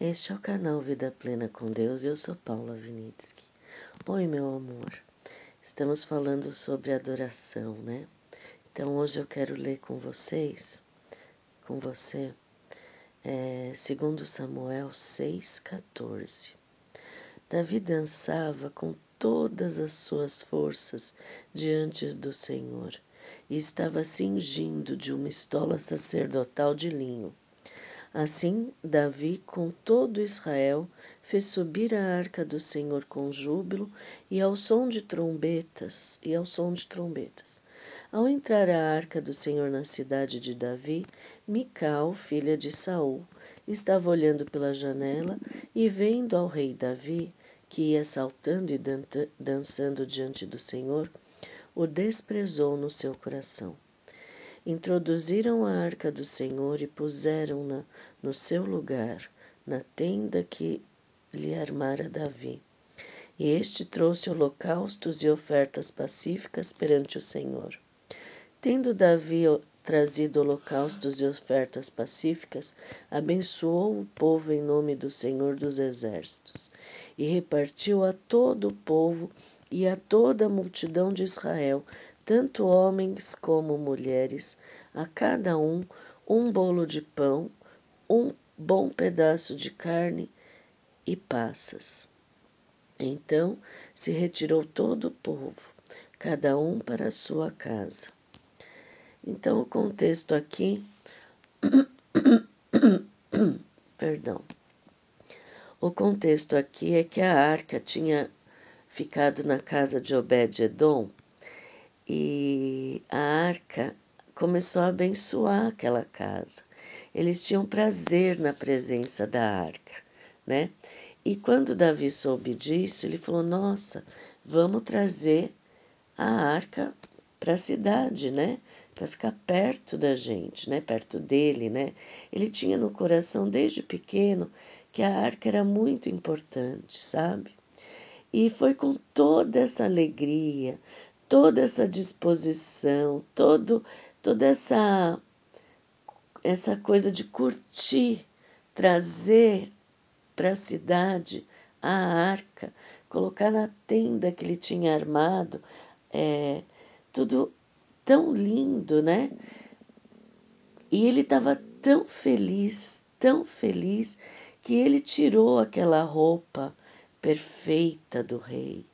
Este é o canal Vida Plena com Deus eu sou Paula Vinitsky. Oi, meu amor. Estamos falando sobre adoração, né? Então hoje eu quero ler com vocês, com você, é, segundo Samuel 6,14. Davi dançava com todas as suas forças diante do Senhor e estava cingindo de uma estola sacerdotal de linho. Assim, Davi, com todo Israel, fez subir a arca do Senhor com júbilo e ao som de trombetas, e ao som de trombetas. Ao entrar a arca do Senhor na cidade de Davi, Mical, filha de Saul, estava olhando pela janela e vendo ao rei Davi, que ia saltando e dançando diante do Senhor, o desprezou no seu coração. Introduziram a arca do Senhor e puseram-na no seu lugar, na tenda que lhe armara Davi. E este trouxe holocaustos e ofertas pacíficas perante o Senhor. Tendo Davi trazido holocaustos e ofertas pacíficas, abençoou o povo em nome do Senhor dos Exércitos, e repartiu a todo o povo e a toda a multidão de Israel tanto homens como mulheres, a cada um um bolo de pão, um bom pedaço de carne e passas. Então se retirou todo o povo, cada um para a sua casa. Então o contexto aqui. Perdão. O contexto aqui é que a arca tinha ficado na casa de Obed-Edom e a arca começou a abençoar aquela casa. Eles tinham prazer na presença da arca, né? E quando Davi soube disso, ele falou: Nossa, vamos trazer a arca para a cidade, né? Para ficar perto da gente, né? Perto dele, né? Ele tinha no coração desde pequeno que a arca era muito importante, sabe? E foi com toda essa alegria, toda essa disposição, todo, toda essa, essa coisa de curtir, trazer para a cidade a arca, colocar na tenda que ele tinha armado, é, tudo tão lindo, né? E ele estava tão feliz, tão feliz, que ele tirou aquela roupa perfeita do rei,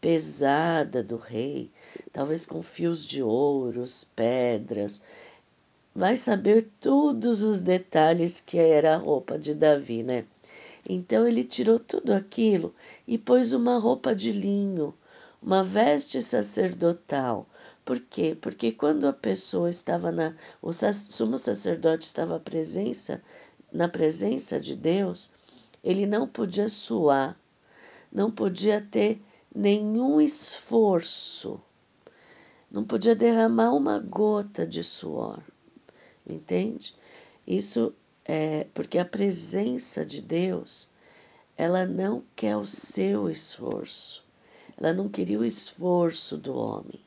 pesada do rei, talvez com fios de ouros, pedras. Vai saber todos os detalhes que era a roupa de Davi, né? Então ele tirou tudo aquilo e pôs uma roupa de linho, uma veste sacerdotal. Por quê? Porque quando a pessoa estava na. O sumo sacerdote estava presença, na presença de Deus, ele não podia suar, não podia ter nenhum esforço, não podia derramar uma gota de suor, entende? Isso é porque a presença de Deus, ela não quer o seu esforço, ela não queria o esforço do homem.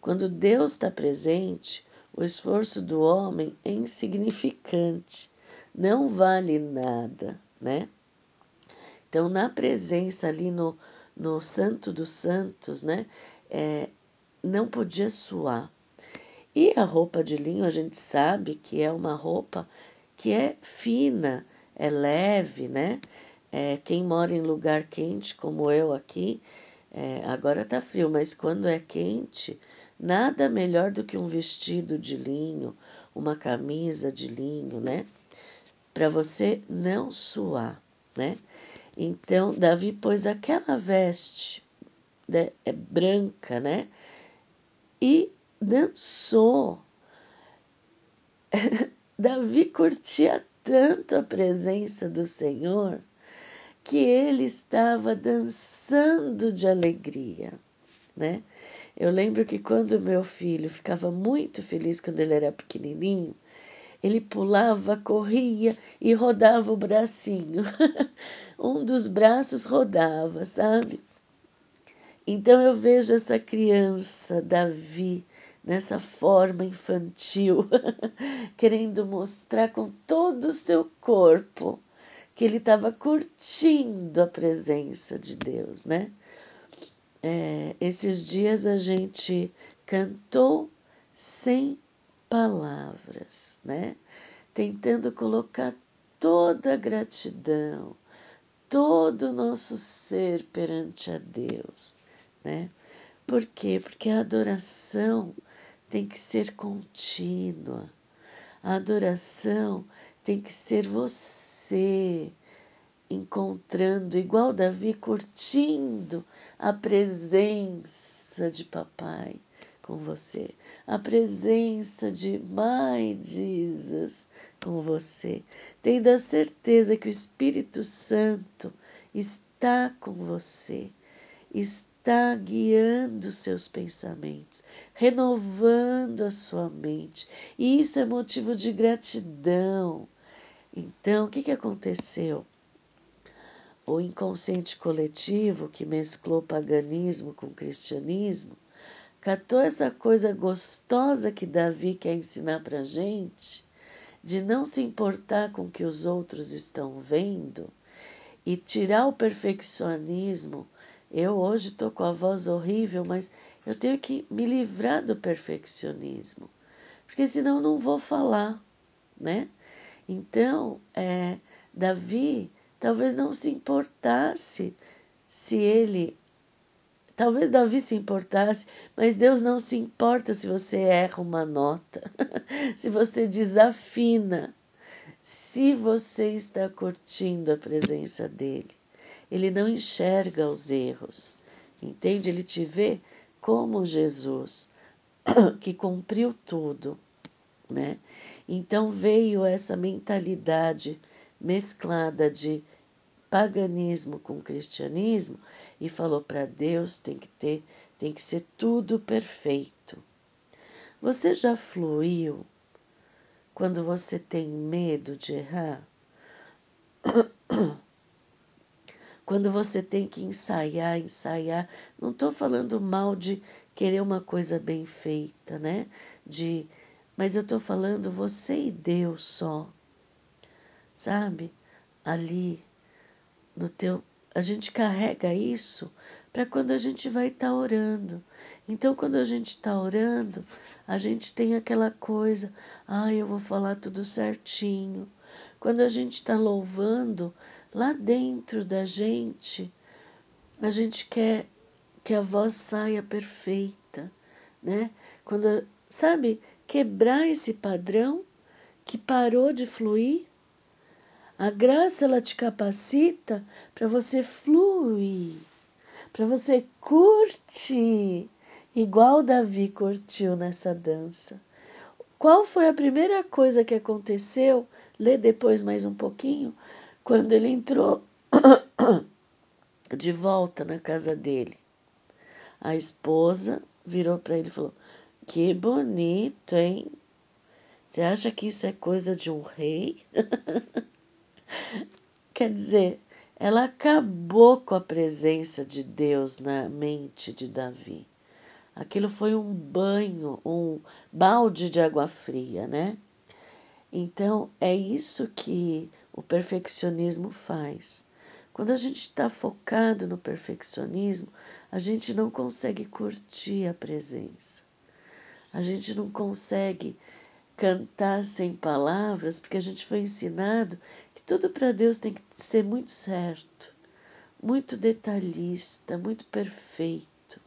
Quando Deus está presente, o esforço do homem é insignificante, não vale nada, né? Então, na presença ali no, no Santo dos Santos, né? É, não podia suar. E a roupa de linho, a gente sabe que é uma roupa que é fina, é leve, né? É, quem mora em lugar quente, como eu aqui, é, agora tá frio, mas quando é quente, nada melhor do que um vestido de linho, uma camisa de linho, né? Para você não suar, né? Então, Davi pôs aquela veste né, é branca, né? E dançou. Davi curtia tanto a presença do Senhor que ele estava dançando de alegria, né? Eu lembro que quando meu filho ficava muito feliz quando ele era pequenininho, ele pulava, corria e rodava o bracinho. um dos braços rodava, sabe? Então eu vejo essa criança, Davi, nessa forma infantil, querendo mostrar com todo o seu corpo que ele estava curtindo a presença de Deus, né? É, esses dias a gente cantou sem palavras, né? Tentando colocar toda a gratidão, todo o nosso ser perante a Deus, né? Por quê? Porque a adoração tem que ser contínua. A adoração tem que ser você encontrando, igual Davi, curtindo a presença de papai com você, a presença de My Jesus com você, tendo a certeza que o Espírito Santo está com você, está guiando seus pensamentos, renovando a sua mente, e isso é motivo de gratidão. Então, o que, que aconteceu? O inconsciente coletivo que mesclou paganismo com cristianismo catou essa coisa gostosa que Davi quer ensinar para gente, de não se importar com o que os outros estão vendo e tirar o perfeccionismo. Eu hoje estou com a voz horrível, mas eu tenho que me livrar do perfeccionismo, porque senão não vou falar, né? Então, é, Davi talvez não se importasse se ele Talvez Davi se importasse, mas Deus não se importa se você erra uma nota, se você desafina, se você está curtindo a presença dele. Ele não enxerga os erros, entende? Ele te vê como Jesus, que cumpriu tudo, né? Então veio essa mentalidade mesclada de paganismo com cristianismo e falou para Deus tem que ter, tem que ser tudo perfeito. Você já fluiu quando você tem medo de errar? Quando você tem que ensaiar, ensaiar, não estou falando mal de querer uma coisa bem feita, né? De, mas eu estou falando você e Deus só, sabe? Ali no teu. A gente carrega isso para quando a gente vai estar tá orando. Então, quando a gente está orando, a gente tem aquela coisa, ah, eu vou falar tudo certinho. Quando a gente está louvando, lá dentro da gente, a gente quer que a voz saia perfeita, né? Quando, sabe, quebrar esse padrão que parou de fluir a graça ela te capacita para você fluir, para você curtir, igual Davi curtiu nessa dança. Qual foi a primeira coisa que aconteceu? Lê depois mais um pouquinho. Quando ele entrou de volta na casa dele, a esposa virou para ele e falou: Que bonito, hein? Você acha que isso é coisa de um rei? Quer dizer, ela acabou com a presença de Deus na mente de Davi. Aquilo foi um banho, um balde de água fria, né? Então, é isso que o perfeccionismo faz. Quando a gente está focado no perfeccionismo, a gente não consegue curtir a presença. A gente não consegue cantar sem palavras, porque a gente foi ensinado que tudo para Deus tem que ser muito certo, muito detalhista, muito perfeito.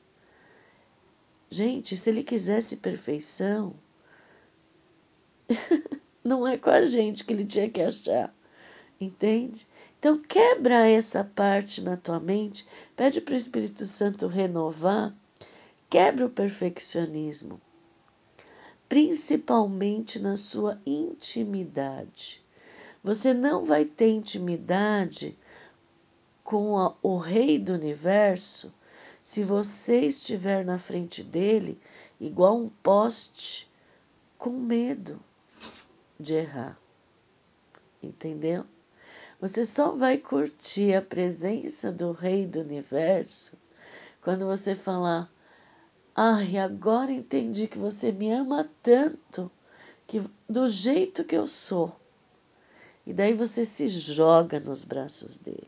Gente, se ele quisesse perfeição, não é com a gente que ele tinha que achar, entende? Então, quebra essa parte na tua mente, pede para o Espírito Santo renovar, quebra o perfeccionismo principalmente na sua intimidade. Você não vai ter intimidade com a, o Rei do Universo se você estiver na frente dele igual um poste com medo de errar. Entendeu? Você só vai curtir a presença do Rei do Universo quando você falar: Ai, agora entendi que você me ama tanto que do jeito que eu sou. E daí você se joga nos braços dele,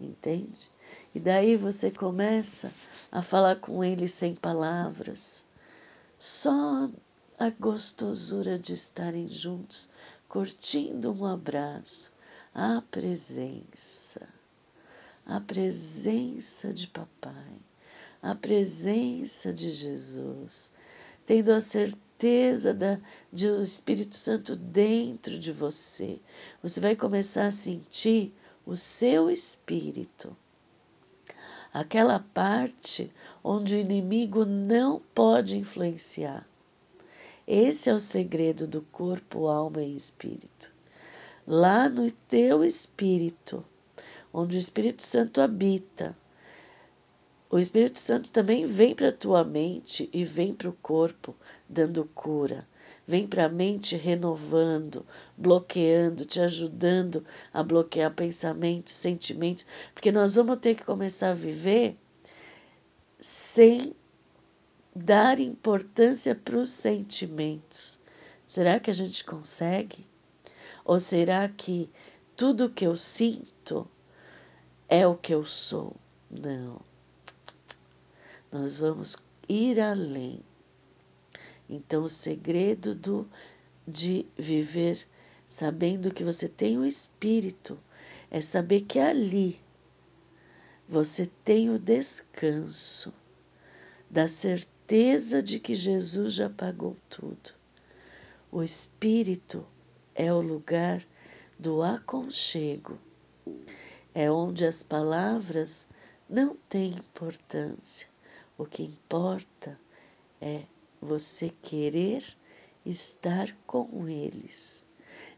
entende? E daí você começa a falar com ele sem palavras, só a gostosura de estarem juntos, curtindo um abraço, a presença, a presença de papai, a presença de Jesus, tendo a certeza da, de o Espírito Santo dentro de você. Você vai começar a sentir o seu espírito. Aquela parte onde o inimigo não pode influenciar. Esse é o segredo do corpo, alma e espírito. Lá no teu espírito, onde o Espírito Santo habita, o Espírito Santo também vem para a tua mente e vem para o corpo, dando cura. Vem para a mente renovando, bloqueando, te ajudando a bloquear pensamentos, sentimentos, porque nós vamos ter que começar a viver sem dar importância para os sentimentos. Será que a gente consegue? Ou será que tudo que eu sinto é o que eu sou? Não. Nós vamos ir além. Então, o segredo do, de viver sabendo que você tem o Espírito é saber que ali você tem o descanso da certeza de que Jesus já pagou tudo. O Espírito é o lugar do aconchego, é onde as palavras não têm importância o que importa é você querer estar com eles,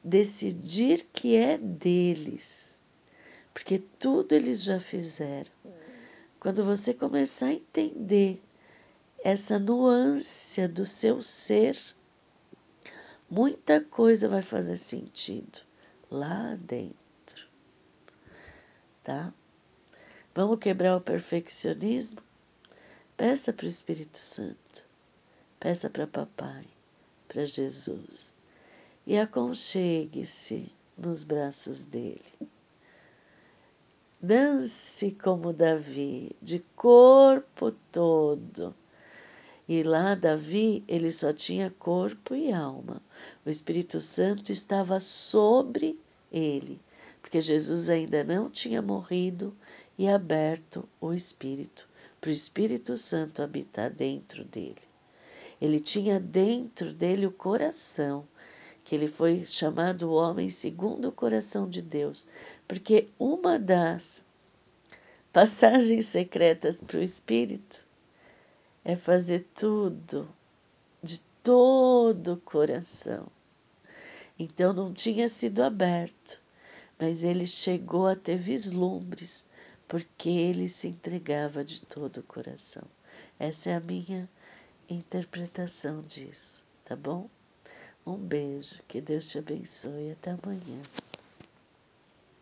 decidir que é deles, porque tudo eles já fizeram. Quando você começar a entender essa nuance do seu ser, muita coisa vai fazer sentido lá dentro. Tá? Vamos quebrar o perfeccionismo? Peça para o Espírito Santo, peça para Papai, para Jesus e aconchegue-se nos braços dele. Dance como Davi, de corpo todo. E lá, Davi, ele só tinha corpo e alma. O Espírito Santo estava sobre ele, porque Jesus ainda não tinha morrido e aberto o Espírito para o Espírito Santo habitar dentro dele. Ele tinha dentro dele o coração, que ele foi chamado homem segundo o coração de Deus, porque uma das passagens secretas para o Espírito é fazer tudo de todo o coração. Então não tinha sido aberto, mas ele chegou a ter vislumbres porque ele se entregava de todo o coração. Essa é a minha interpretação disso, tá bom? Um beijo, que Deus te abençoe até amanhã.